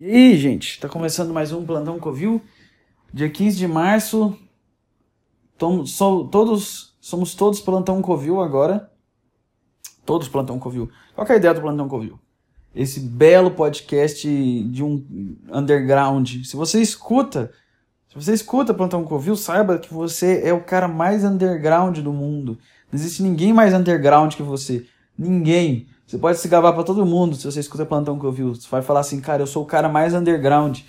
E aí, gente, tá começando mais um Plantão Covil. Dia 15 de março. Todos, somos todos Plantão Covil agora. Todos Plantão Covil. Qual é a ideia do Plantão Covil? Esse belo podcast de um underground. Se você escuta, se você escuta Plantão Covil, saiba que você é o cara mais underground do mundo. Não existe ninguém mais underground que você. Ninguém. Você pode se gabar para todo mundo se você escuta Plantão Covil. Você vai falar assim, cara, eu sou o cara mais underground.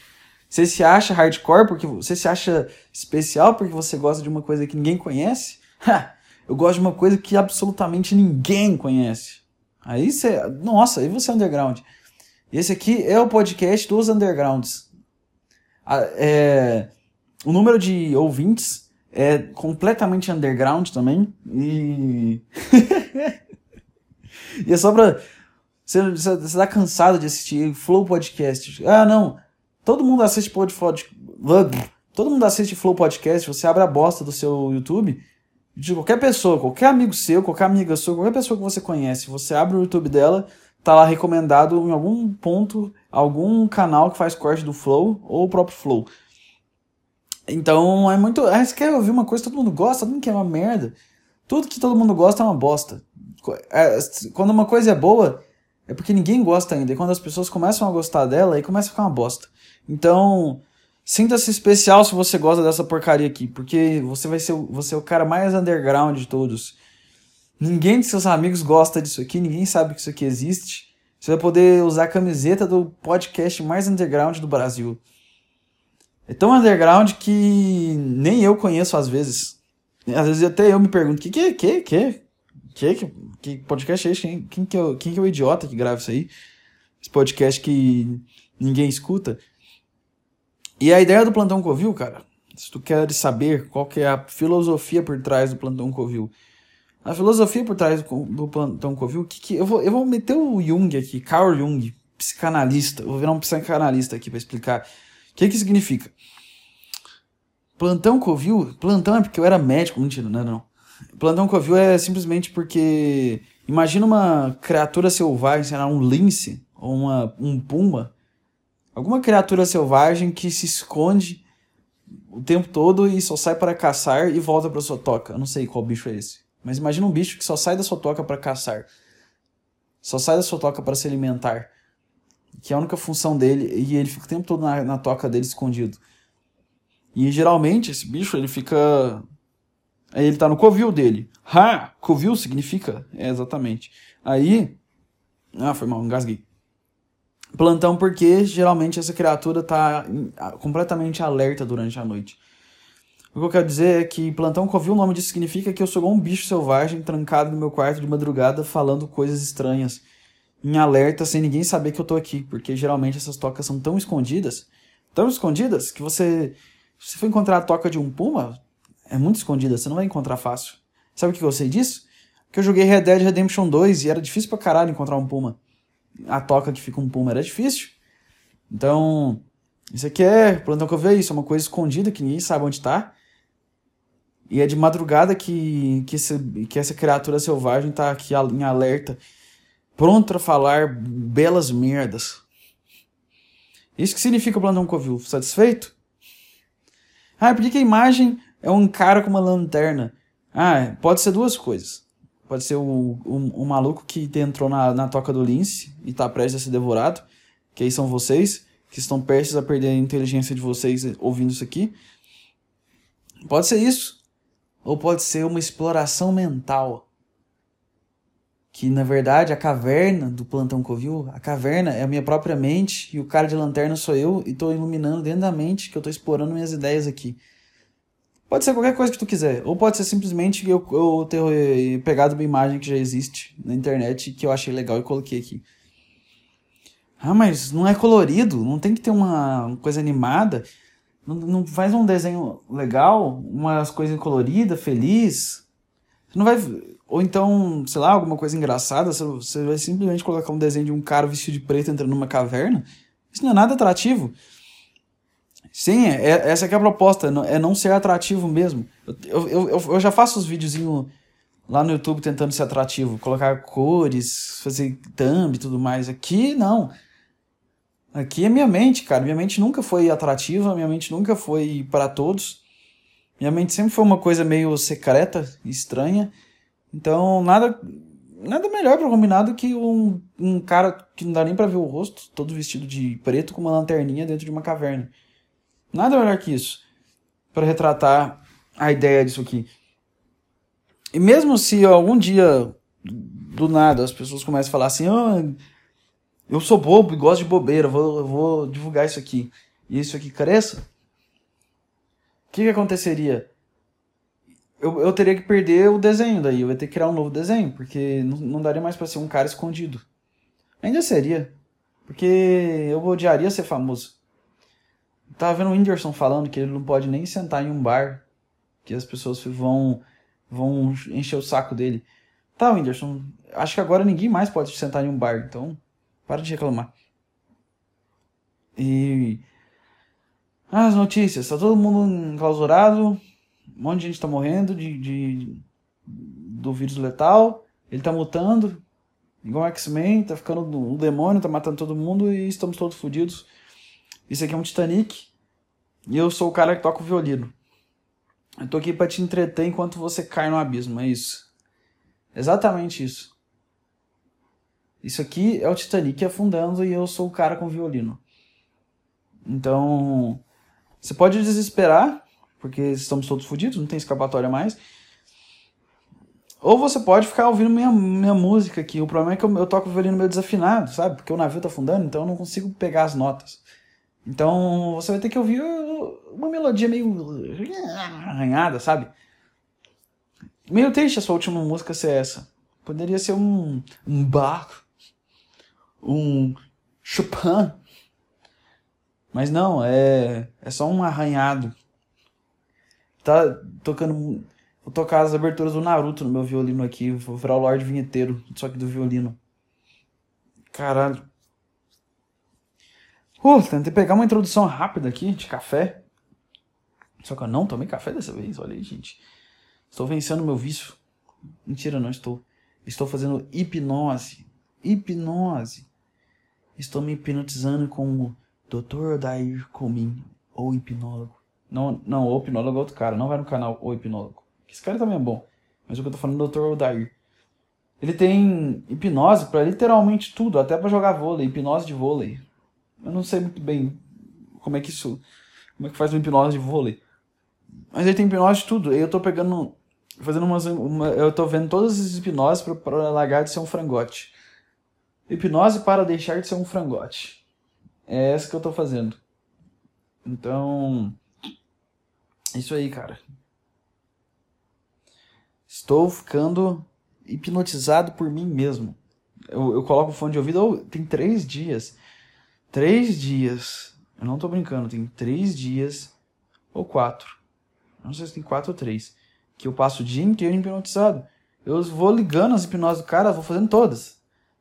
Você se acha hardcore porque você se acha especial porque você gosta de uma coisa que ninguém conhece? Ha! Eu gosto de uma coisa que absolutamente ninguém conhece. Aí você. Nossa, aí você é underground. Esse aqui é o podcast dos undergrounds. É, o número de ouvintes é completamente underground também. E. e é só pra. Você, tá cansado de assistir Flow Podcast. Ah, não. Todo mundo assiste podcast. Todo mundo assiste Flow Podcast. Você abre a bosta do seu YouTube de qualquer pessoa, qualquer amigo seu, qualquer amiga sua, qualquer pessoa que você conhece, você abre o YouTube dela, tá lá recomendado em algum ponto, algum canal que faz corte do Flow ou o próprio Flow. Então é muito. Ah, você quer ouvir uma coisa que todo mundo gosta? Todo mundo quer uma merda. Tudo que todo mundo gosta é uma bosta. É, quando uma coisa é boa, é porque ninguém gosta ainda. E quando as pessoas começam a gostar dela, aí começa a ficar uma bosta. Então, Sinta-se especial se você gosta dessa porcaria aqui, porque você vai ser, você é o cara mais underground de todos. Ninguém de seus amigos gosta disso aqui, ninguém sabe que isso aqui existe. Você vai poder usar a camiseta do podcast mais underground do Brasil. É tão underground que nem eu conheço às vezes. Às vezes até eu me pergunto: que que que que que, que podcast é esse? Quem, quem, que é, quem que é o idiota que grava isso aí? Esse podcast que ninguém escuta. E a ideia do Plantão Covil, cara, se tu quer saber qual que é a filosofia por trás do Plantão Covil, a filosofia por trás do Plantão Covil, que, que eu, vou, eu vou meter o Jung aqui, Carl Jung, psicanalista, vou virar um psicanalista aqui para explicar o que que significa. Plantão Covil, plantão é porque eu era médico, mentira, não é não. Plantão Covil é simplesmente porque imagina uma criatura selvagem, sei lá, um lince ou uma, um puma, Alguma criatura selvagem que se esconde o tempo todo e só sai para caçar e volta para sua toca. Eu não sei qual bicho é esse. Mas imagina um bicho que só sai da sua toca para caçar. Só sai da sua toca para se alimentar. Que é a única função dele. E ele fica o tempo todo na, na toca dele escondido. E geralmente esse bicho ele fica. Aí ele tá no covil dele. Ha! Covil significa? É, exatamente. Aí. Ah, foi mal, engasguei. Plantão porque geralmente essa criatura está completamente alerta durante a noite. O que eu quero dizer é que plantão covil, o nome disso significa que eu sou um bicho selvagem trancado no meu quarto de madrugada falando coisas estranhas, em alerta sem ninguém saber que eu tô aqui, porque geralmente essas tocas são tão escondidas, tão escondidas que você se for encontrar a toca de um puma, é muito escondida, você não vai encontrar fácil. Sabe o que eu sei disso? Que eu joguei Red Dead Redemption 2 e era difícil pra caralho encontrar um puma a toca que fica um puma era difícil. Então, isso aqui é plantão que eu vejo, isso é uma coisa escondida que ninguém sabe onde está. E é de madrugada que, que, esse, que essa criatura selvagem está aqui em alerta, pronto a falar belas merdas. Isso que significa o plantão Covil? Satisfeito? Ah, por que a imagem é um cara com uma lanterna? Ah, pode ser duas coisas. Pode ser o, o, o maluco que entrou na, na toca do lince e tá prestes a ser devorado. Que aí são vocês, que estão prestes a perder a inteligência de vocês ouvindo isso aqui. Pode ser isso. Ou pode ser uma exploração mental. Que na verdade a caverna do Plantão Covil, a caverna é a minha própria mente e o cara de lanterna sou eu e estou iluminando dentro da mente que eu estou explorando minhas ideias aqui. Pode ser qualquer coisa que tu quiser. Ou pode ser simplesmente eu, eu ter eh, pegado uma imagem que já existe na internet que eu achei legal e coloquei aqui. Ah, mas não é colorido, não tem que ter uma coisa animada. Não, não faz um desenho legal, umas coisas coloridas, feliz. Não vai. Ou então, sei lá, alguma coisa engraçada. Você vai simplesmente colocar um desenho de um cara vestido de preto entrando numa caverna. Isso não é nada atrativo. Sim, é, é, essa é a proposta, é não ser atrativo mesmo. Eu, eu, eu, eu já faço os videozinhos lá no YouTube tentando ser atrativo, colocar cores, fazer thumb e tudo mais. Aqui, não. Aqui é minha mente, cara. Minha mente nunca foi atrativa, minha mente nunca foi para todos. Minha mente sempre foi uma coisa meio secreta, estranha. Então, nada nada melhor para combinar do que um, um cara que não dá nem para ver o rosto, todo vestido de preto com uma lanterninha dentro de uma caverna. Nada melhor que isso para retratar a ideia disso aqui. E mesmo se algum dia do nada as pessoas começam a falar assim, oh, eu sou bobo e gosto de bobeira, vou, vou divulgar isso aqui, e isso aqui cresça, o que, que aconteceria? Eu, eu teria que perder o desenho daí, eu ia ter que criar um novo desenho, porque não, não daria mais para ser um cara escondido. Ainda seria, porque eu odiaria ser famoso. Tava vendo o Whindersson falando que ele não pode nem sentar em um bar, que as pessoas vão, vão encher o saco dele. Tá, Whindersson, acho que agora ninguém mais pode sentar em um bar, então para de reclamar. E. As notícias, tá todo mundo enclausurado, um monte de gente tá morrendo de, de do vírus letal, ele tá mutando, igual X-Men, tá ficando um demônio, tá matando todo mundo e estamos todos fodidos. Isso aqui é um Titanic e eu sou o cara que toca o violino. Eu tô aqui para te entreter enquanto você cai no abismo, é isso. Exatamente isso. Isso aqui é o Titanic afundando e eu sou o cara com o violino. Então, você pode desesperar, porque estamos todos fodidos, não tem escapatória mais. Ou você pode ficar ouvindo minha, minha música aqui. O problema é que eu, eu toco o violino meio desafinado, sabe? Porque o navio tá afundando, então eu não consigo pegar as notas. Então você vai ter que ouvir uma melodia meio arranhada, sabe? Meio triste a sua última música ser essa. Poderia ser um, um Bach, um Chopin. Mas não, é, é só um arranhado. Tá tocando. Vou tocar as aberturas do Naruto no meu violino aqui. Vou virar o Lorde Vinheteiro, só que do violino. Caralho. Uh, tentei pegar uma introdução rápida aqui de café. Só que eu não tomei café dessa vez, olha aí, gente. Estou vencendo meu vício. Mentira, não estou. Estou fazendo hipnose. Hipnose. Estou me hipnotizando com o Dr. Odair Comim, ou hipnólogo. Não, não, o hipnólogo é outro cara. Não vai no canal O Hipnólogo. Esse cara também é bom. Mas o que eu tô falando é o Dr. Odair. Ele tem hipnose para literalmente tudo, até para jogar vôlei, hipnose de vôlei. Eu não sei muito bem como é que isso, como é que faz uma hipnose de vôlei. Mas ele tem hipnose de tudo. Eu tô pegando fazendo umas. Uma, eu tô vendo todas as hipnoses para largar de ser um frangote. Hipnose para deixar de ser um frangote. É essa que eu tô fazendo. Então. Isso aí, cara. Estou ficando hipnotizado por mim mesmo. Eu, eu coloco o fone de ouvido. Tem três dias. Três dias. Eu não tô brincando. Tem três dias. Ou quatro. Não sei se tem quatro ou três que eu passo o dia inteiro hipnotizado. Eu vou ligando as hipnoses do cara, vou fazendo todas.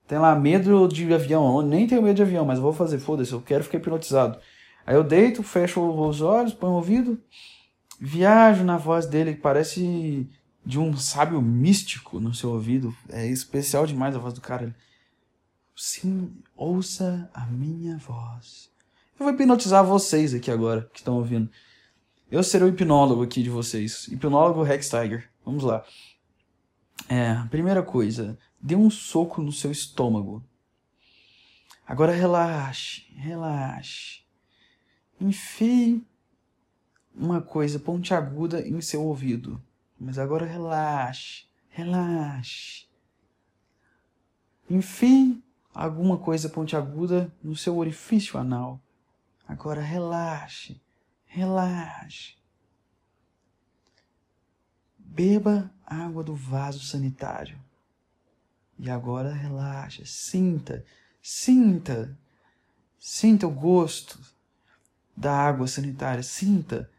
Tem lá medo de avião, eu nem tenho medo de avião, mas vou fazer, foda-se, eu quero ficar hipnotizado. Aí eu deito, fecho os olhos, ponho o ouvido, viajo na voz dele, que parece de um sábio místico no seu ouvido. É especial demais a voz do cara. Sim, ouça a minha voz. Eu vou hipnotizar vocês aqui agora, que estão ouvindo. Eu serei o hipnólogo aqui de vocês. Hipnólogo Rex Tiger. Vamos lá. É, primeira coisa, dê um soco no seu estômago. Agora relaxe, relaxe. Enfie uma coisa pontiaguda em seu ouvido. Mas agora relaxe, relaxe. Enfie alguma coisa pontiaguda no seu orifício anal. Agora relaxe, Relaxe. Beba água do vaso sanitário. E agora relaxa, sinta, sinta, sinta o gosto da água sanitária, sinta.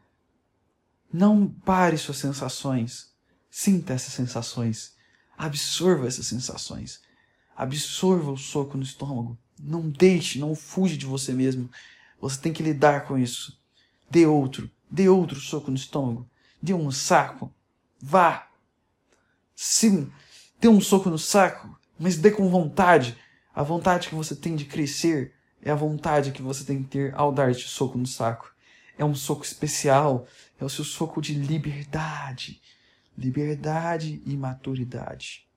Não pare suas sensações, sinta essas sensações, absorva essas sensações, absorva o soco no estômago. Não deixe, não fuja de você mesmo. Você tem que lidar com isso. Dê outro, dê outro soco no estômago, dê um saco, vá. Sim, dê um soco no saco, mas dê com vontade. A vontade que você tem de crescer é a vontade que você tem que ter ao dar este soco no saco. É um soco especial, é o seu soco de liberdade. Liberdade e maturidade.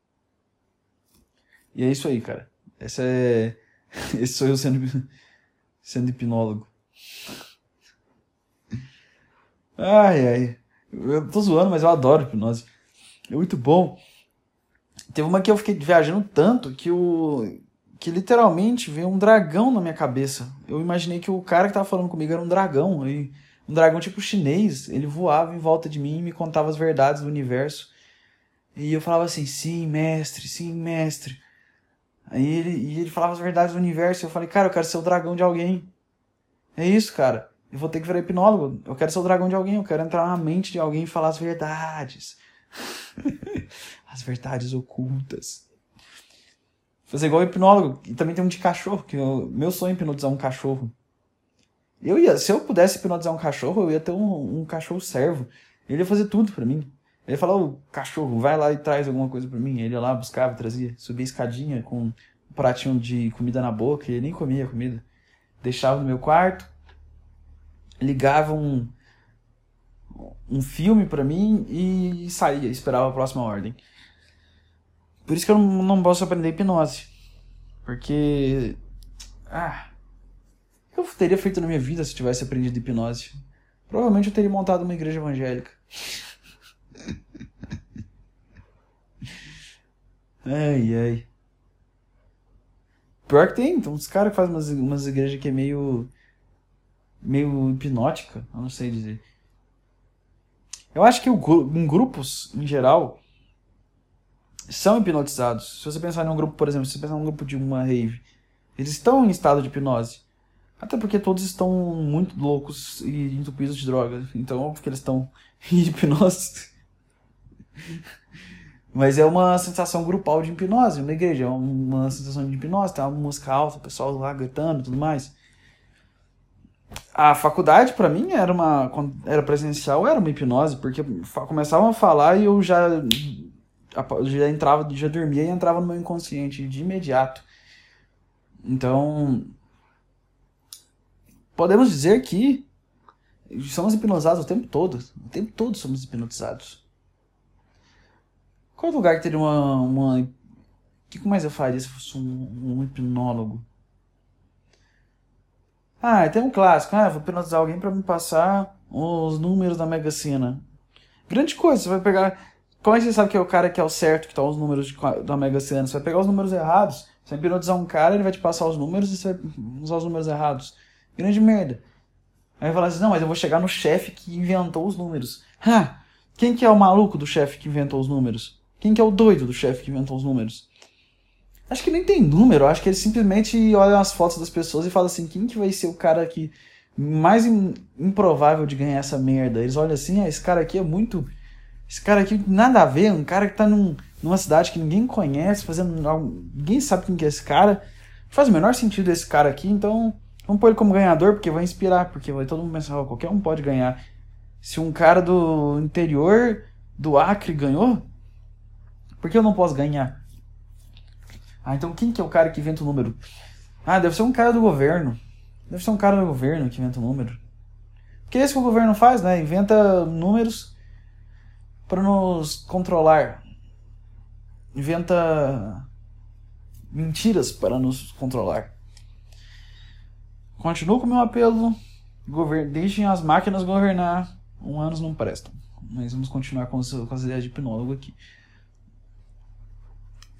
E é isso aí, cara. Essa é. Esse sou eu sendo, sendo hipnólogo. Ai, ai. Eu tô zoando, mas eu adoro hipnose. É muito bom. Teve uma que eu fiquei viajando tanto que o. que literalmente veio um dragão na minha cabeça. Eu imaginei que o cara que tava falando comigo era um dragão. E um dragão tipo chinês. Ele voava em volta de mim e me contava as verdades do universo. E eu falava assim: sim, mestre, sim, mestre. Aí ele, e ele falava as verdades do universo. Eu falei: cara, eu quero ser o dragão de alguém. É isso, cara. Eu vou ter que virar hipnólogo. Eu quero ser o dragão de alguém. Eu quero entrar na mente de alguém e falar as verdades. as verdades ocultas. Fazer igual hipnólogo. E também tem um de cachorro, que eu, meu sonho é hipnotizar um cachorro. Eu ia, se eu pudesse hipnotizar um cachorro, eu ia ter um, um cachorro servo. Ele ia fazer tudo para mim. Ele falar, o cachorro, vai lá e traz alguma coisa para mim. Ele ia lá, buscava, trazia. Subia escadinha com um pratinho de comida na boca, ele nem comia comida. Deixava no meu quarto, ligava um, um filme para mim e saía, esperava a próxima ordem. Por isso que eu não, posso aprender hipnose. Porque. Ah. O que eu teria feito na minha vida se tivesse aprendido hipnose? Provavelmente eu teria montado uma igreja evangélica. Ai, ai. Pior que tem, então, uns caras que fazem umas, umas igrejas que é meio. meio hipnótica, eu não sei dizer. Eu acho que o, em grupos, em geral, são hipnotizados. Se você pensar em um grupo, por exemplo, se você pensar num grupo de uma rave, eles estão em estado de hipnose. Até porque todos estão muito loucos e entupidos de droga. Então, óbvio que eles estão em hipnose. Mas é uma sensação grupal de hipnose, uma igreja, é uma sensação de hipnose, tem uma música alta, o pessoal lá gritando e tudo mais. A faculdade para mim era uma era presencial era uma hipnose porque começavam a falar e eu já já entrava já dormia e entrava no meu inconsciente de imediato. Então podemos dizer que somos hipnotizados o tempo todo o tempo todo somos hipnotizados qual lugar que teria uma uma o que mais eu faria se fosse um, um hipnólogo ah, tem um clássico. Ah, vou hipnotizar alguém para me passar os números da Mega Sena. Grande coisa, você vai pegar. Como é que você sabe que é o cara que é o certo, que tá os números de, da Mega Sena? Você vai pegar os números errados. Você vai hipnotizar um cara, ele vai te passar os números e você vai usar os números errados. Grande merda. Aí vai falar assim, não, mas eu vou chegar no chefe que inventou os números. Ha! Quem que é o maluco do chefe que inventou os números? Quem que é o doido do chefe que inventou os números? Acho que nem tem número, acho que eles simplesmente olham as fotos das pessoas e falam assim, quem que vai ser o cara que mais improvável de ganhar essa merda? Eles olham assim, ah, esse cara aqui é muito. Esse cara aqui nada a ver, um cara que tá num, numa cidade que ninguém conhece, fazendo ninguém sabe quem que é esse cara. Faz o menor sentido esse cara aqui, então vamos pôr ele como ganhador, porque vai inspirar, porque vai todo mundo pensar, oh, qualquer um pode ganhar. Se um cara do interior do Acre ganhou, por que eu não posso ganhar? Ah, então quem que é o cara que inventa o número? Ah, deve ser um cara do governo. Deve ser um cara do governo que inventa o número. Porque é isso que o governo faz, né? Inventa números para nos controlar. Inventa mentiras para nos controlar. Continuo com o meu apelo. Govern... Deixem as máquinas governar. Humanos não prestam. Mas vamos continuar com com as ideias de hipnólogo aqui.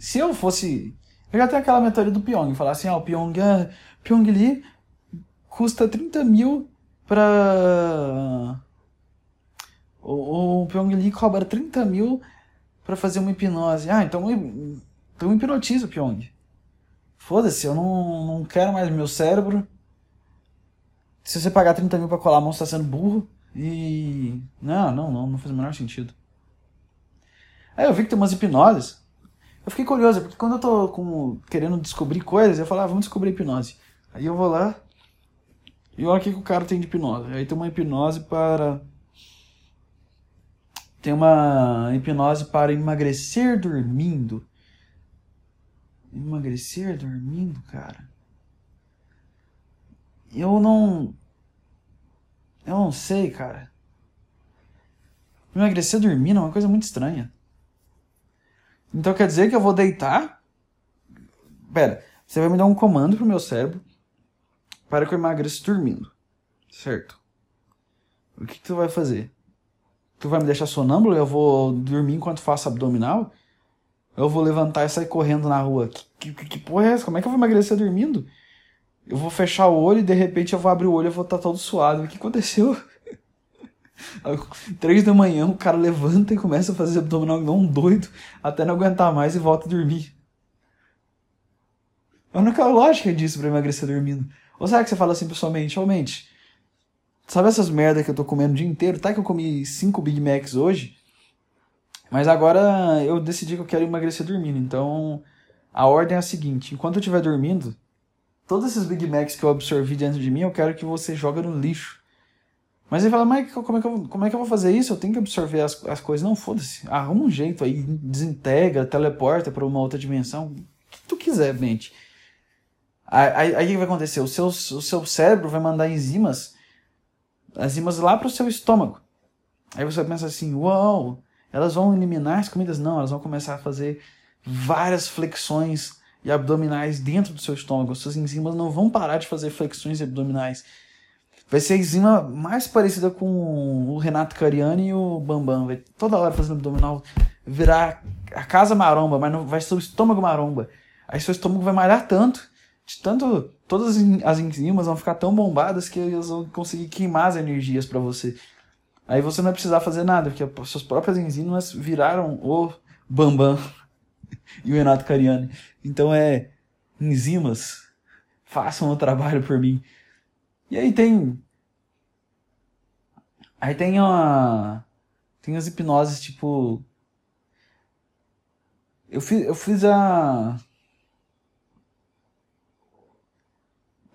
Se eu fosse eu já tenho aquela mentoria do Pyong, falar assim, ó, ah, o Pyong, ah, Pyong Lee custa 30 mil pra... O, o Pyong Lee cobra 30 mil pra fazer uma hipnose. Ah, então, então hipnotiza o Pyong. Foda-se, eu não, não quero mais meu cérebro. Se você pagar 30 mil pra colar a mão, você tá sendo burro. E. Não, não, não, não faz o menor sentido. Aí eu vi que tem umas hipnoses eu fiquei curioso, porque quando eu tô querendo descobrir coisas, eu falo, ah, vamos descobrir hipnose. Aí eu vou lá e olha o que, que o cara tem de hipnose. Aí tem uma hipnose para. Tem uma hipnose para emagrecer dormindo. Emagrecer dormindo, cara. eu não. Eu não sei, cara. Emagrecer dormindo é uma coisa muito estranha. Então quer dizer que eu vou deitar? Pera, você vai me dar um comando pro meu cérebro para que eu emagreça dormindo. Certo? O que, que tu vai fazer? Tu vai me deixar sonâmbulo eu vou dormir enquanto faço abdominal? Eu vou levantar e sair correndo na rua. Que, que, que porra é essa? Como é que eu vou emagrecer dormindo? Eu vou fechar o olho e de repente eu vou abrir o olho e vou estar todo suado. O que aconteceu? Três da manhã o cara levanta e começa a fazer abdominal igual um doido até não aguentar mais e volta a dormir. A única lógica disso pra emagrecer dormindo. Ou será que você fala assim pessoalmente? Realmente, sabe essas merda que eu tô comendo o dia inteiro? Tá que eu comi cinco Big Macs hoje, mas agora eu decidi que eu quero emagrecer dormindo. Então a ordem é a seguinte: enquanto eu estiver dormindo, todos esses Big Macs que eu absorvi dentro de mim, eu quero que você joga no lixo. Mas ele fala, mas como é, que eu, como é que eu vou fazer isso? Eu tenho que absorver as, as coisas. Não, foda-se. Arruma um jeito aí, desintegra, teleporta para uma outra dimensão. O que tu quiser, mente. Aí, o que vai acontecer? O seu, o seu cérebro vai mandar enzimas, enzimas lá para o seu estômago. Aí você vai pensar assim, uau, elas vão eliminar as comidas? Não, elas vão começar a fazer várias flexões e abdominais dentro do seu estômago. Suas enzimas não vão parar de fazer flexões e abdominais. Vai ser a enzima mais parecida com o Renato Cariani e o Bambam. Vai toda hora fazendo abdominal. Virar a casa maromba, mas não vai ser o estômago maromba. Aí seu estômago vai malhar tanto, de tanto. Todas as enzimas vão ficar tão bombadas que elas vão conseguir queimar as energias para você. Aí você não vai precisar fazer nada, porque as suas próprias enzimas viraram o Bambam e o Renato Cariani. Então é enzimas, façam o trabalho por mim. E aí tem. Aí tem uma. Tem as hipnoses tipo. Eu fiz, eu fiz a.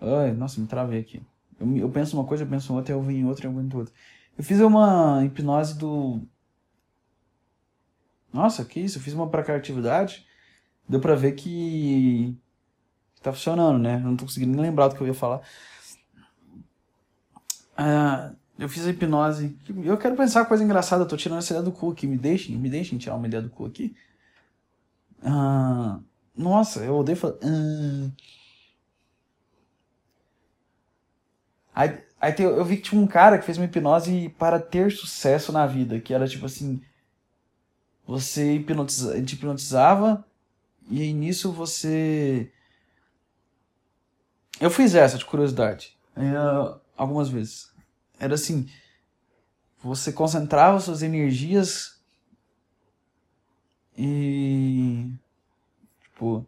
Ai, nossa, me travei aqui. Eu, eu penso uma coisa, eu penso outra, eu vou em outra, eu vou em outra. Eu fiz uma hipnose do. Nossa, que isso? Eu fiz uma pra criatividade. Deu pra ver que. Tá funcionando, né? Eu não tô conseguindo nem lembrar do que eu ia falar. Uh, eu fiz a hipnose. Eu quero pensar coisa engraçada, eu tô tirando essa ideia do cu aqui. Me deixem, me deixem tirar uma ideia do cu aqui. Uh, nossa, eu odeio falar. Uh... Aí, aí tem, eu vi que tinha um cara que fez uma hipnose para ter sucesso na vida, que era tipo assim. Você hipnotiza, te hipnotizava e aí nisso você. Eu fiz essa de curiosidade. Uh, algumas vezes. Era assim, você concentrava suas energias e tipo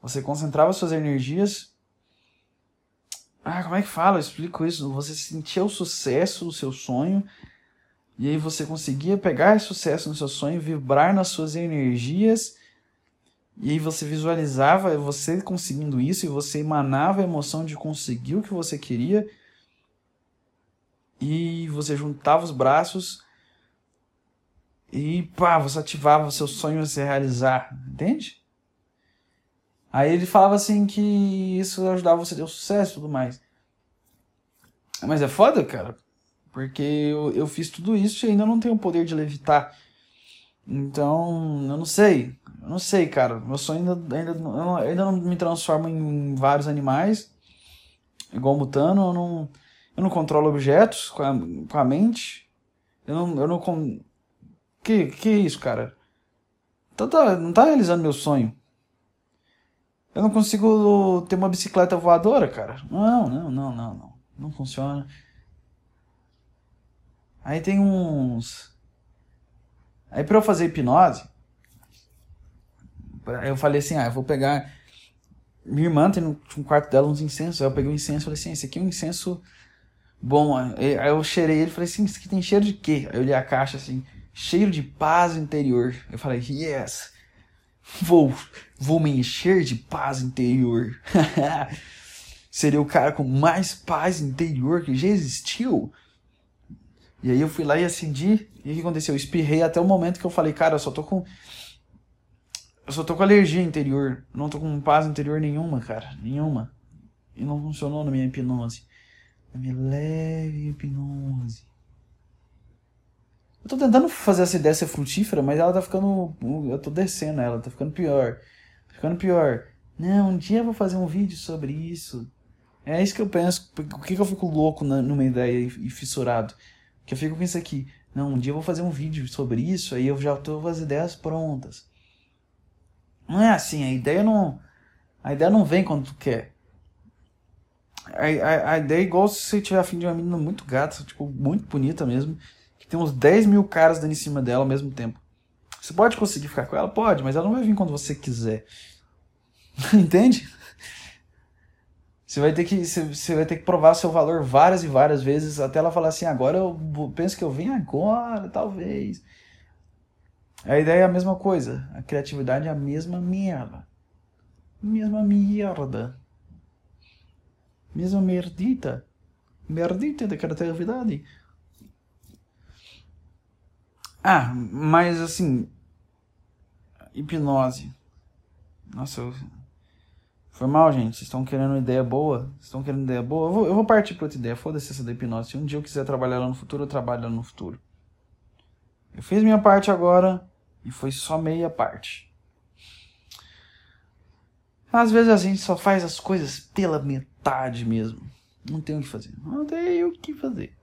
você concentrava suas energias ah, como é que fala? Eu explico isso. Você sentia o sucesso do seu sonho e aí você conseguia pegar esse sucesso no seu sonho, vibrar nas suas energias e aí você visualizava você conseguindo isso e você emanava a emoção de conseguir o que você queria. E você juntava os braços e pá, você ativava seu sonho a se realizar, entende? Aí ele falava assim que isso ajudava você a ter o sucesso e tudo mais. Mas é foda, cara, porque eu, eu fiz tudo isso e ainda não tenho o poder de levitar. Então, eu não sei. Eu não sei, cara. Meu sonho ainda, ainda, eu ainda não me transformo em vários animais. Igual mutano. Eu não, eu não controlo objetos com a, com a mente. Eu não. Eu não com... que, que é isso, cara? Então tá, não tá realizando meu sonho. Eu não consigo ter uma bicicleta voadora, cara. Não, não, não, não, não. Não funciona. Aí tem uns Aí para eu fazer hipnose, eu falei assim, ah, eu vou pegar. Minha irmã tem no, no quarto dela uns incensos. Aí eu peguei um incenso e falei assim, esse aqui é um incenso bom. Aí eu cheirei ele e falei assim, isso aqui tem cheiro de quê? Aí eu olhei a caixa assim, cheiro de paz interior. Eu falei, yes, vou, vou me encher de paz interior. Seria o cara com mais paz interior que já existiu. E aí eu fui lá e acendi. E o que aconteceu? Eu espirrei até o momento que eu falei, cara, eu só tô com. Eu só tô com alergia interior. Não tô com paz interior nenhuma, cara. Nenhuma. E não funcionou na minha hipnose. Minha leve hipnose. Eu tô tentando fazer essa ideia ser frutífera, mas ela tá ficando. Eu tô descendo ela, tá ficando pior. Tá ficando pior. Não, um dia eu vou fazer um vídeo sobre isso. É isso que eu penso. Por que, que eu fico louco na, numa ideia e fissurado? Que eu fico com isso aqui. Não, um dia eu vou fazer um vídeo sobre isso, aí eu já tô com as ideias prontas. Não é assim, a ideia não. A ideia não vem quando tu quer. A, ideia é igual se você tiver afim de uma menina muito gata, tipo, muito bonita mesmo, que tem uns 10 mil caras dando em cima dela ao mesmo tempo. Você pode conseguir ficar com ela? Pode, mas ela não vai vir quando você quiser. Entende? Você vai ter que você vai ter que provar seu valor várias e várias vezes até ela falar assim, agora eu penso que eu venho agora, talvez. A ideia é a mesma coisa, a criatividade é a mesma merda. Mesma merda. Mesma merdita. Merdita da criatividade. Ah, mas assim, hipnose. Nossa, eu foi mal, gente. Vocês estão querendo ideia boa? Vocês estão querendo ideia boa? Eu vou, eu vou partir para outra ideia. Foda-se essa da hipnose. Se um dia eu quiser trabalhar lá no futuro, eu trabalho lá no futuro. Eu fiz minha parte agora e foi só meia parte. Às vezes a gente só faz as coisas pela metade mesmo. Não tem o que fazer. Não tem o que fazer.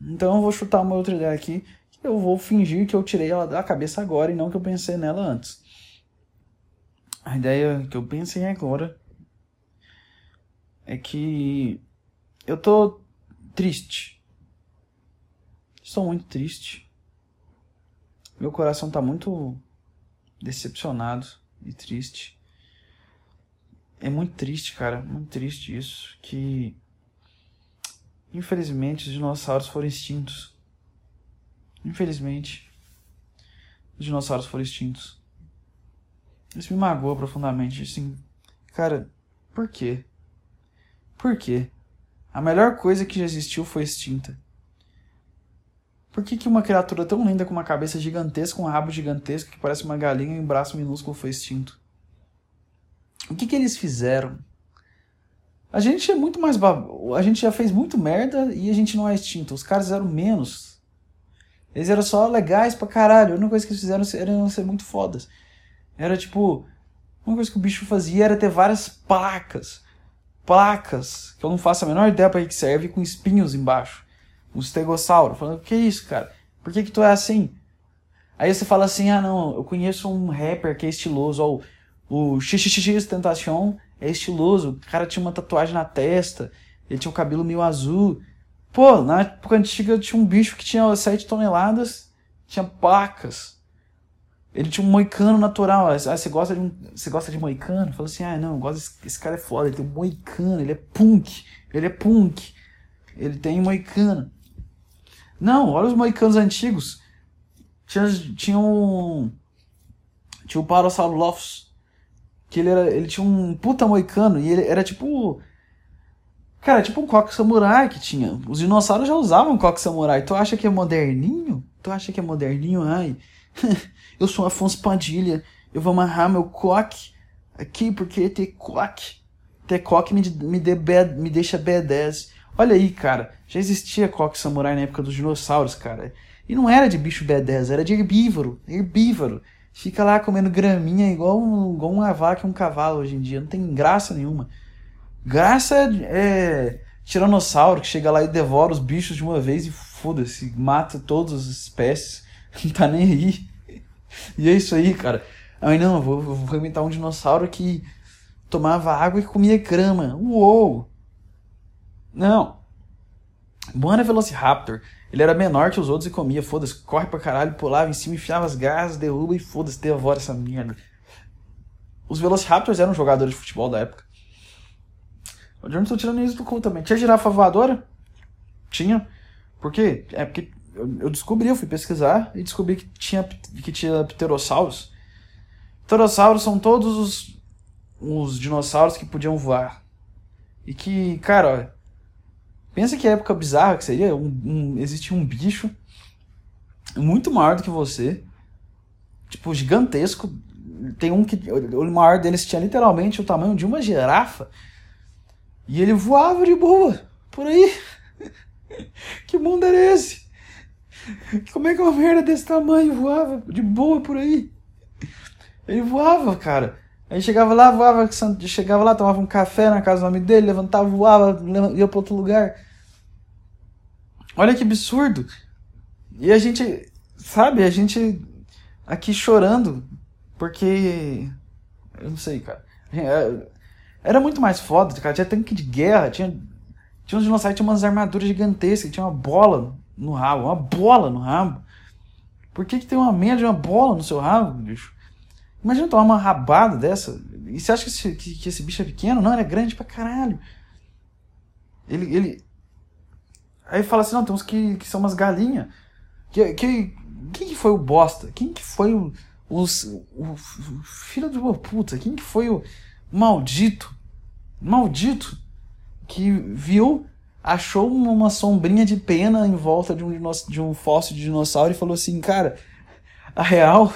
Então eu vou chutar uma outra ideia aqui. Eu vou fingir que eu tirei ela da cabeça agora e não que eu pensei nela antes. A ideia que eu pensei agora é que eu tô triste. Estou muito triste. Meu coração tá muito decepcionado e triste. É muito triste, cara, muito triste isso que infelizmente os dinossauros foram extintos. Infelizmente, os dinossauros foram extintos. Isso me magoa profundamente, assim, cara, por quê? Por quê? A melhor coisa que já existiu foi extinta. Por que, que uma criatura tão linda com uma cabeça gigantesca, um rabo gigantesco que parece uma galinha e um braço minúsculo foi extinto? O que, que eles fizeram? A gente é muito mais. A gente já fez muito merda e a gente não é extinto. Os caras eram menos. Eles eram só legais pra caralho. A única coisa que eles fizeram era ser muito fodas. Era tipo. Uma coisa que o bicho fazia era ter várias placas placas, que eu não faço a menor ideia para que serve, com espinhos embaixo. Um estegossauro. Falando, que é isso, cara? Por que, que tu é assim? Aí você fala assim, ah não, eu conheço um rapper que é estiloso, ó, o XXX Tentacion é estiloso, o cara tinha uma tatuagem na testa, ele tinha um cabelo meio azul. Pô, na época antiga tinha um bicho que tinha 7 toneladas, tinha placas. Ele tinha um moicano natural. Ah, você gosta de um, você gosta de moicano? Falou assim: "Ah, não, gosto desse, esse cara é foda, ele tem um moicano, ele é punk, ele é punk. Ele tem um moicano". Não, olha os moicanos antigos. Tinha tinha um tinha o Parasaurolophus, que ele era, ele tinha um puta moicano e ele era tipo Cara, tipo um coque samurai que tinha. Os dinossauros já usavam coque samurai. Tu acha que é moderninho? Tu acha que é moderninho? Ai. eu sou Afonso Padilha, eu vou amarrar meu coque aqui porque ter coque, ter coque me, me, de, me deixa B10. Olha aí, cara, já existia coque samurai na época dos dinossauros, cara. E não era de bicho B10, era de herbívoro, herbívoro. Fica lá comendo graminha igual, um, igual uma vaca e um cavalo hoje em dia. Não tem graça nenhuma. Graça é tiranossauro que chega lá e devora os bichos de uma vez e foda-se, mata todas as espécies. Não tá nem aí. E é isso aí, cara. Aí não, vou, vou inventar um dinossauro que tomava água e comia grama. Uou! Não. Bom era Velociraptor. Ele era menor que os outros e comia, foda-se, corre pra caralho, pulava em cima, enfiava as garras, derruba e foda-se, devora essa merda. Os Velociraptors eram jogadores de futebol da época. Eu não tô tirando isso do cu também. Tinha girafa voadora? Tinha. Por quê? É porque eu, descobri, eu fui pesquisar e descobri que tinha, que tinha pterossauros. Pterossauros são todos os, os dinossauros que podiam voar. E que, cara, pensa que época bizarra que seria. Um, um, existia um bicho muito maior do que você, tipo, gigantesco. Tem um que. O maior deles tinha literalmente o tamanho de uma girafa. E ele voava de boa, por aí. que mundo era esse? Como é que uma merda desse tamanho voava de boa por aí? Ele voava, cara. Aí chegava lá, voava, chegava lá, tomava um café na casa do amigo dele, levantava, voava, ia para outro lugar. Olha que absurdo. E a gente, sabe, a gente aqui chorando, porque. Eu não sei, cara. É, era muito mais foda, cara. Tinha tanque de guerra, tinha, tinha uns dinossauros, tinha umas armaduras gigantescas, tinha uma bola no rabo, uma bola no rabo. Por que, que tem uma meia de uma bola no seu rabo, bicho? Imagina tomar uma rabada dessa. E você acha que esse, que, que esse bicho é pequeno? Não, ele é grande pra caralho. Ele. ele... Aí fala assim, não, tem uns que, que são umas galinhas. Que, que, quem que foi o bosta? Quem que foi o, os, o, o filho de uma puta? Quem que foi o maldito? Maldito que viu, achou uma sombrinha de pena em volta de um, de um fóssil de dinossauro e falou assim, cara, a real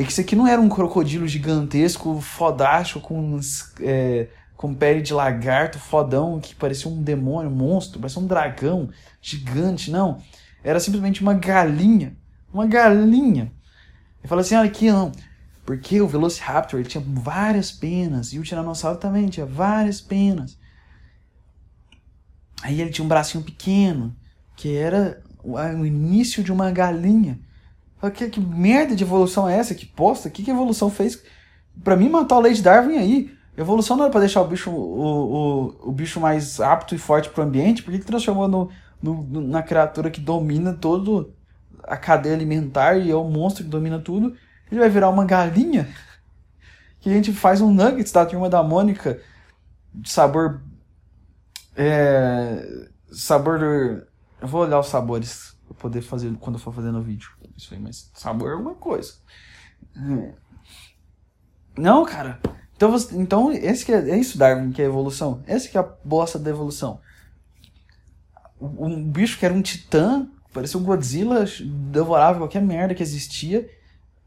é que isso aqui não era um crocodilo gigantesco, fodástico, com, é, com pele de lagarto, fodão, que parecia um demônio, um monstro, parecia um dragão gigante, não. Era simplesmente uma galinha uma galinha. Ele fala assim, olha aqui não, porque o Velociraptor ele tinha várias penas e o Tiranossauro também tinha várias penas. Aí ele tinha um bracinho pequeno, que era o início de uma galinha. Que, que merda de evolução é essa? Que posta? O que, que a evolução fez? Pra mim, a lei de Darwin aí. Evolução não era pra deixar o bicho, o, o, o bicho mais apto e forte pro ambiente. Por que, que transformou no, no, na criatura que domina todo, a cadeia alimentar e é o monstro que domina tudo, ele vai virar uma galinha que a gente faz um nuggets da turma da Mônica de sabor. É, sabor. Eu vou olhar os sabores pra poder fazer quando eu for fazendo o vídeo. Isso aí, mas sabor é alguma coisa. É. Não, cara. Então, você, então esse que é, é isso, Darwin, que é a evolução. Esse que é a bosta da evolução. Um bicho que era um titã Parecia um Godzilla, devorava qualquer merda que existia.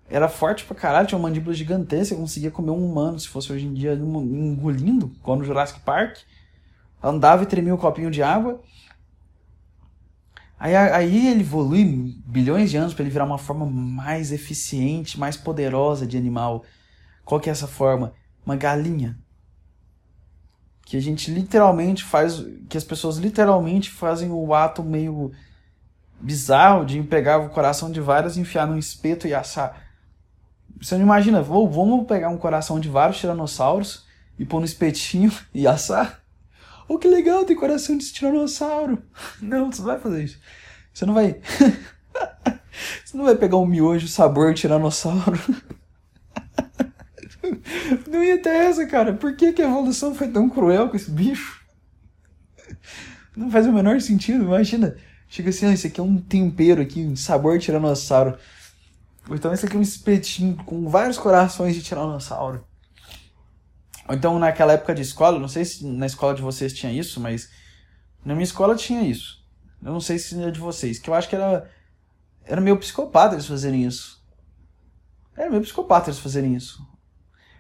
Era forte pra caralho, tinha uma mandíbula gigantesca, conseguia comer um humano, se fosse hoje em dia, engolindo, como no Jurassic Park. Andava e tremia um copinho de água. Aí, aí ele evolui bilhões de anos para ele virar uma forma mais eficiente, mais poderosa de animal. Qual que é essa forma? Uma galinha. Que a gente literalmente faz. Que as pessoas literalmente fazem o ato meio bizarro de pegar o coração de várias, enfiar num espeto e assar. Você não imagina, vamos pegar um coração de vários tiranossauros e pôr no espetinho e assar? Oh, que legal, tem coração de tiranossauro. Não, você não vai fazer isso. Você não vai. você não vai pegar um miojo sabor tiranossauro. não ia ter essa, cara. Por que, que a evolução foi tão cruel com esse bicho? Não faz o menor sentido, imagina. Chega assim, ah, isso aqui é um tempero aqui, um sabor tiranossauro. Ou então esse aqui é um espetinho com vários corações de tiranossauro. Ou então naquela época de escola, não sei se na escola de vocês tinha isso, mas na minha escola tinha isso. Eu não sei se é de vocês, que eu acho que era era meio psicopata eles fazerem isso. Era meio psicopata eles fazerem isso.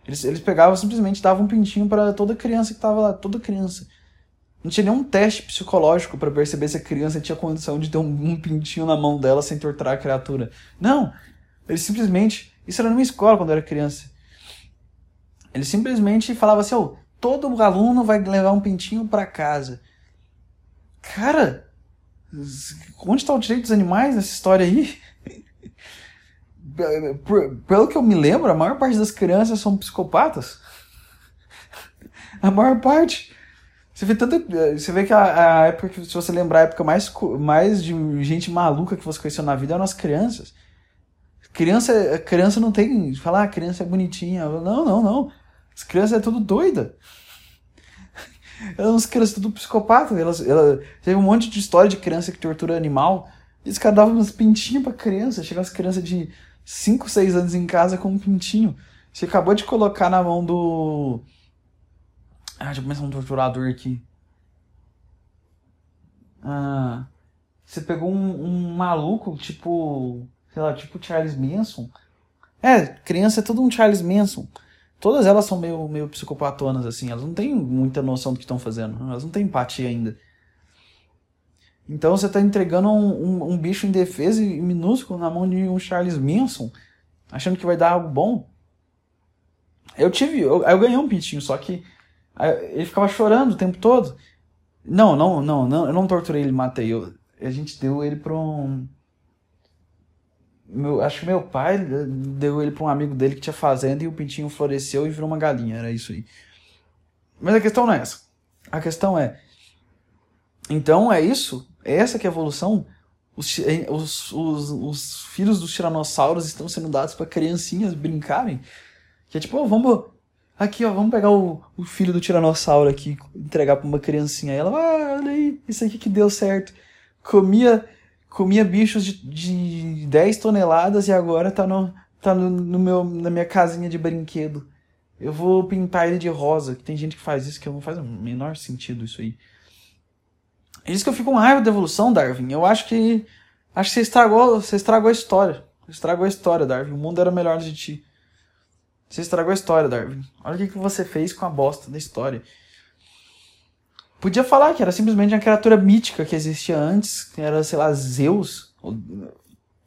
Eles, eles pegavam simplesmente davam um pintinho para toda criança que tava lá, toda criança. Não tinha nenhum teste psicológico para perceber se a criança tinha condição de ter um, um, pintinho na mão dela sem torturar a criatura. Não! Ele simplesmente. Isso era numa escola quando eu era criança. Ele simplesmente falava assim: oh, todo aluno vai levar um pintinho para casa. Cara, onde está o direito dos animais nessa história aí? Pelo que eu me lembro, a maior parte das crianças são psicopatas. A maior parte. Você vê tanta. Você vê que a, a, época que, se você lembrar, a época mais, mais de gente maluca que você conheceu na vida eram as crianças. Criança, criança não tem. Falar, ah, criança é bonitinha. Não, não, não. As crianças é tudo doida. Elas crianças tudo psicopata. Elas, elas, teve um monte de história de criança que tortura animal. E os caras davam umas pintinhas pra criança. Chegava as crianças de 5, 6 anos em casa com um pintinho. Você acabou de colocar na mão do ah, deixa eu pensar um torturador aqui. Ah, você pegou um, um maluco, tipo. Sei lá, tipo Charles Manson. É, criança é todo um Charles Manson. Todas elas são meio, meio psicopatonas, assim. Elas não têm muita noção do que estão fazendo. Elas não têm empatia ainda. Então você está entregando um, um, um, bicho indefeso e minúsculo na mão de um Charles Manson, achando que vai dar algo bom. Eu tive, eu, eu ganhei um pintinho, só que ele ficava chorando o tempo todo. Não, não, não, não eu não torturei ele, matei. Eu, a gente deu ele para um. Meu, acho que meu pai deu ele para um amigo dele que tinha fazenda e o pintinho floresceu e virou uma galinha. Era isso aí. Mas a questão não é essa. A questão é. Então é isso? É essa que é a evolução? Os, os, os, os filhos dos tiranossauros estão sendo dados para criancinhas brincarem? Que é tipo, oh, vamos. Aqui, ó, vamos pegar o, o filho do tiranossauro aqui, entregar pra uma criancinha. Ela, ah, olha aí, isso aqui que deu certo. Comia, comia bichos de, de 10 toneladas e agora tá, no, tá no, no, meu, na minha casinha de brinquedo. Eu vou pintar ele de rosa, tem gente que faz isso, que não faz o menor sentido isso aí. É isso que eu fico com raiva da evolução, Darwin. Eu acho que. Acho que você estragou, você estragou a história. Estragou a história, Darwin. O mundo era melhor de ti. Você estragou a história, Darwin. Olha o que, que você fez com a bosta da história. Podia falar que era simplesmente uma criatura mítica que existia antes, que era, sei lá, Zeus. Ou,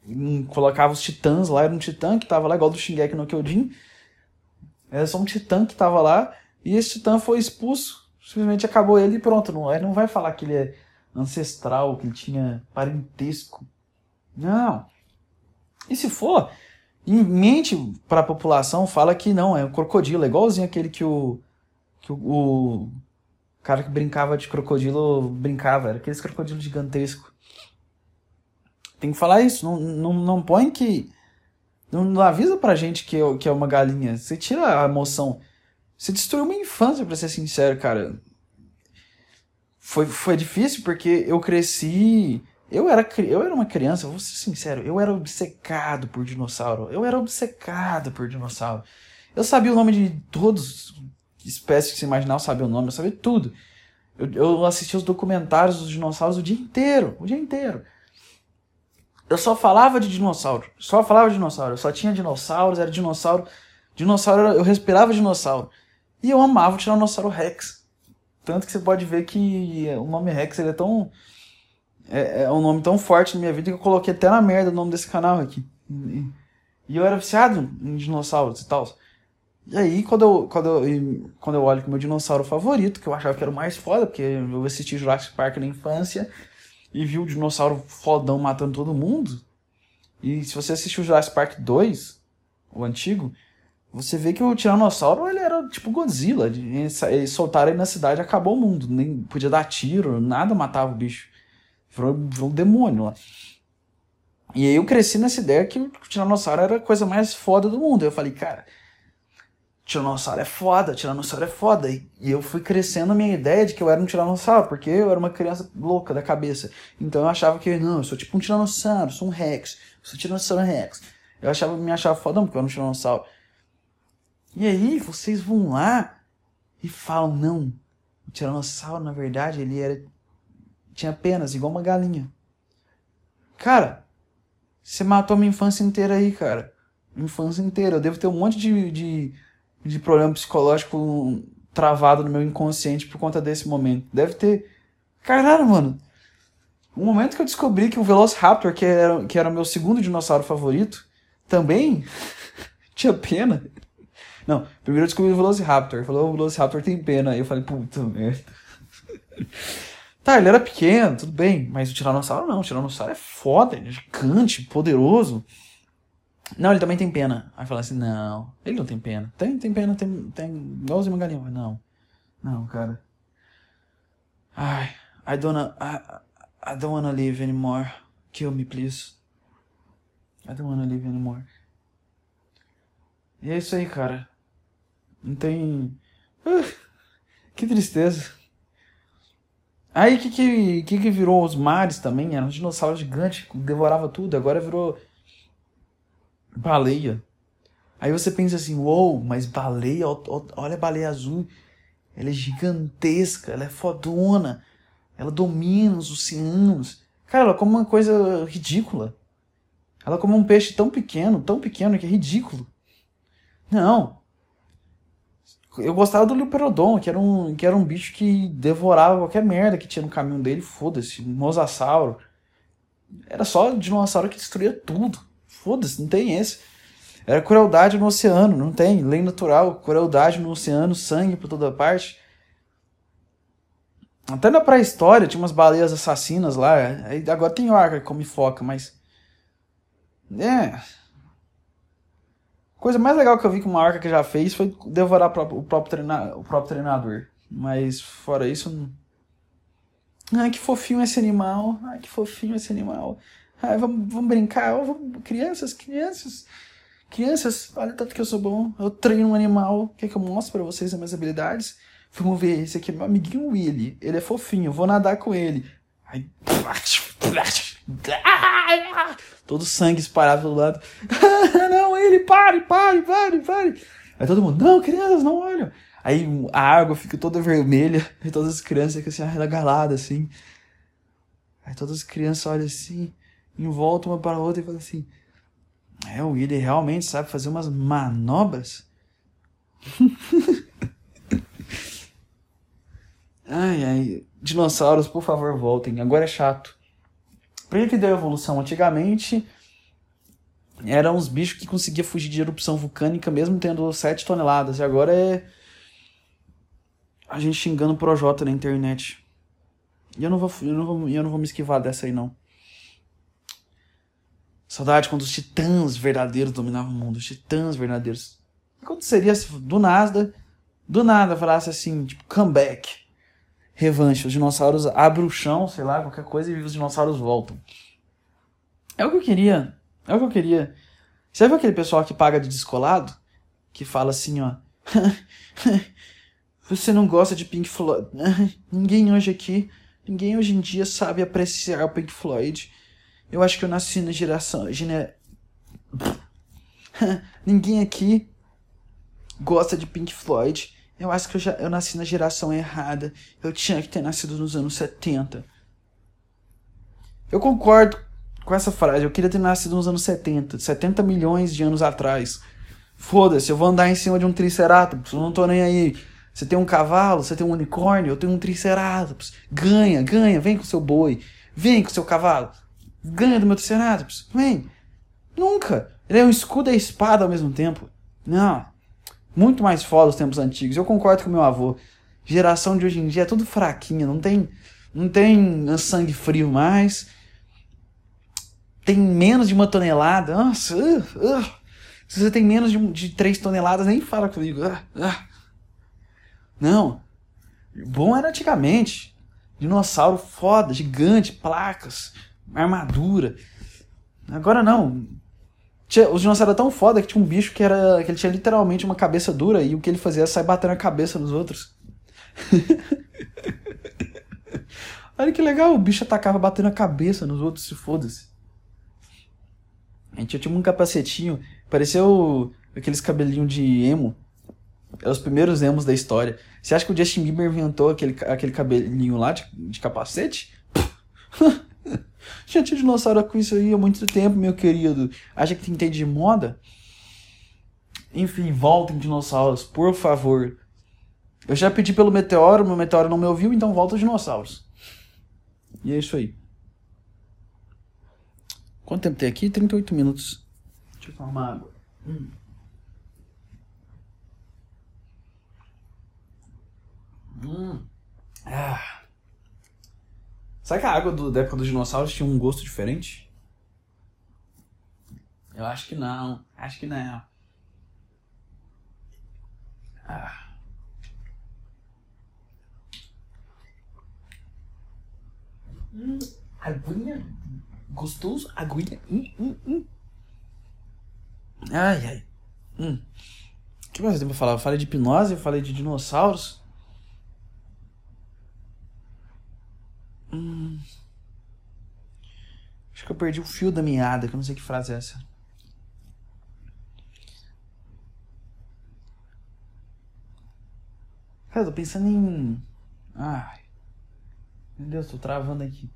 um, colocava os titãs lá, era um titã que tava lá, igual do Shingeki no Kyojin. Era só um titã que tava lá, e esse titã foi expulso. Simplesmente acabou ele e pronto. Não, ele não vai falar que ele é ancestral, que ele tinha parentesco. Não. E se for, em mente para a população fala que não, é um crocodilo, é igualzinho aquele que o que o, o cara que brincava de crocodilo brincava, era aqueles crocodilos gigantescos. Tem que falar isso, não, não, não põe que. Não, não avisa pra gente que é, que é uma galinha. Você tira a emoção. Você destruiu minha infância, pra ser sincero, cara. Foi, foi difícil porque eu cresci eu era, eu era uma criança, vou ser sincero, eu era obcecado por dinossauro. Eu era obcecado por dinossauro. Eu sabia o nome de todos espécies que você imaginar, eu sabia o nome, eu sabia tudo. Eu, eu assistia os documentários dos dinossauros o dia inteiro, o dia inteiro. Eu só falava de dinossauro, só falava de dinossauro. Eu só tinha dinossauros, era dinossauro. Dinossauro, eu respirava dinossauro. E eu amava o Tiranossauro Rex. Tanto que você pode ver que o nome Rex ele é tão é, é um nome tão forte na minha vida que eu coloquei até na merda o nome desse canal aqui. E, eu era viciado em dinossauros e tal. E aí, quando eu, quando, eu, quando eu olho o meu dinossauro favorito, que eu achava que era o mais foda, porque eu assisti Jurassic Park na infância e vi o dinossauro fodão matando todo mundo. E se você assistiu Jurassic Park 2, o antigo, você vê que o Tiranossauro ele era tipo Godzilla. Eles soltaram ele na cidade acabou o mundo. Nem podia dar tiro, nada matava o bicho. Virou, virou um demônio lá. E aí eu cresci nessa ideia que o Tiranossauro era a coisa mais foda do mundo. Eu falei, cara, Tiranossauro é foda, Tiranossauro é foda. E, eu fui crescendo a minha ideia de que eu era um Tiranossauro, porque eu era uma criança louca da cabeça. Então eu achava que, não, eu sou tipo um Tiranossauro, sou um Rex, eu sou um Tiranossauro Rex. Eu achava, me achava fodão porque eu era um Tiranossauro. E aí vocês vão lá e falam, não, o Tiranossauro, na verdade, ele era tinha penas, igual uma galinha. Cara, você matou a minha infância inteira aí, cara. Infância inteira. Eu devo ter um monte de, de, de problema psicológico travado no meu inconsciente por conta desse momento. Deve ter. Caralho, mano. O momento que eu descobri que o Velociraptor, que era, que era o meu segundo dinossauro favorito, também tinha pena. Não, primeiro eu descobri o Velociraptor. Falou, o Velociraptor tem pena. Aí eu falei, puta merda. Tá, ele era pequeno, tudo bem, mas o Tiranossauro não. O Tiranossauro é foda, é gigante, poderoso. Não, ele também tem pena. Aí fala assim, não, ele não tem pena. Tem, tem pena, tem, tem igualzinho uma galinha. Não, não, cara. Ai, I don't I, I don't wanna live anymore. Kill me, please. I don't wanna live anymore. E é isso aí, cara. Não tem... Uh, que tristeza. Aí o que, que, que, que virou os mares também? Era um dinossauro gigante que devorava tudo, agora virou baleia. Aí você pensa assim, uou, wow, mas baleia, olha a baleia azul, ela é gigantesca, ela é fodona, ela domina os oceanos. Cara, ela come uma coisa ridícula. Ela come um peixe tão pequeno, tão pequeno que é ridículo. Não. Eu gostava do Leuperodon, que era um, que era um bicho que devorava qualquer merda que tinha no caminho dele, foda-se. Mosasauro. Era só dinossauro que destruía tudo. Foda-se, não tem esse. Era crueldade no oceano, não tem. Lei natural, crueldade no oceano, sangue por toda parte. Até na pré-história tinha umas baleias assassinas lá. Agora tem orca que come foca, mas. É. Coisa mais legal que eu vi que uma orca que já fez foi devorar o próprio, treina... o próprio treinador. Mas fora isso. Não... Ai, que fofinho esse animal. Ai, que fofinho esse animal. Ai, vamos, vamos brincar. Oh, vamos... Crianças, crianças. Crianças, olha tanto que eu sou bom. Eu treino um animal. Quer que eu mostre pra vocês as minhas habilidades? Vamos ver, esse aqui é meu amiguinho Willy. Ele é fofinho, vou nadar com ele. Aí. Todo sangue espalhado do lado. não, ele, pare, pare, pare, pare. Aí todo mundo, não, crianças, não olham. Aí a água fica toda vermelha e todas as crianças ficam assim, arregaladas, assim. Aí todas as crianças olham assim, em volta uma para a outra e falam assim: É, o Willy realmente sabe fazer umas manobras? ai, ai. Dinossauros, por favor, voltem. Agora é chato. Por que, que deu evolução? Antigamente eram uns bichos que conseguiam fugir de erupção vulcânica mesmo tendo 7 toneladas. E agora é a gente xingando o Projota na internet. E eu não vou, eu não vou, eu não vou me esquivar dessa aí, não. Saudade quando os titãs verdadeiros dominavam o mundo. Os titãs verdadeiros. O que aconteceria se do nada, do nada, falasse assim, tipo, comeback revanche. Os dinossauros abrem o chão, sei lá, qualquer coisa, e os dinossauros voltam. É o que eu queria. É o que eu queria. Viu aquele pessoal que paga de descolado? Que fala assim, ó. Você não gosta de Pink Floyd. Ninguém hoje aqui, ninguém hoje em dia sabe apreciar o Pink Floyd. Eu acho que eu nasci na geração. Gene... ninguém aqui gosta de Pink Floyd. Eu acho que eu, já, eu nasci na geração errada. Eu tinha que ter nascido nos anos 70. Eu concordo com essa frase. Eu queria ter nascido nos anos 70. 70 milhões de anos atrás. Foda-se, eu vou andar em cima de um triceratops. Eu não tô nem aí. Você tem um cavalo, você tem um unicórnio, eu tenho um triceratops. Ganha, ganha, vem com seu boi. Vem com seu cavalo. Ganha do meu triceratops. Vem. Nunca. Ele é um escudo e espada ao mesmo tempo. Não. Muito mais foda os tempos antigos. Eu concordo com meu avô. Geração de hoje em dia é tudo fraquinha, não tem, não tem sangue frio mais. Tem menos de uma tonelada. Nossa, uh, uh. se você tem menos de, de 3 toneladas, nem fala comigo. Uh, não. Bom era antigamente. Dinossauro foda, gigante, placas, armadura. Agora não. Tinha, os dinossauros eram tão foda que tinha um bicho que era. que ele tinha literalmente uma cabeça dura e o que ele fazia era sair batendo a cabeça nos outros. Olha que legal, o bicho atacava batendo a cabeça nos outros, se foda-se. A gente tinha um capacetinho, pareceu aqueles cabelinhos de emo. É os primeiros emos da história. Você acha que o Justin Bieber inventou aquele, aquele cabelinho lá de, de capacete? Já tinha dinossauro com isso aí há muito tempo, meu querido. Acha que entende de moda? Enfim, voltem dinossauros, por favor. Eu já pedi pelo meteoro, meu meteoro não me ouviu, então volta os dinossauros. E é isso aí. Quanto tempo tem aqui? 38 minutos. Deixa eu tomar uma água. Hum. Hum. Ah. Será que a água do, da época dos dinossauros tinha um gosto diferente? Eu acho que não. Acho que não. Ah. Hum, aguinha. Gostoso. Aguinha. Hum, hum, hum. Ai, ai. Hum. O que mais eu tenho pra falar? Eu falei de hipnose, eu falei de dinossauros. Hum. Acho que eu perdi o fio da meada, que eu não sei que frase é essa. Cara, eu tô pensando em. Ai. Meu Deus, tô travando aqui.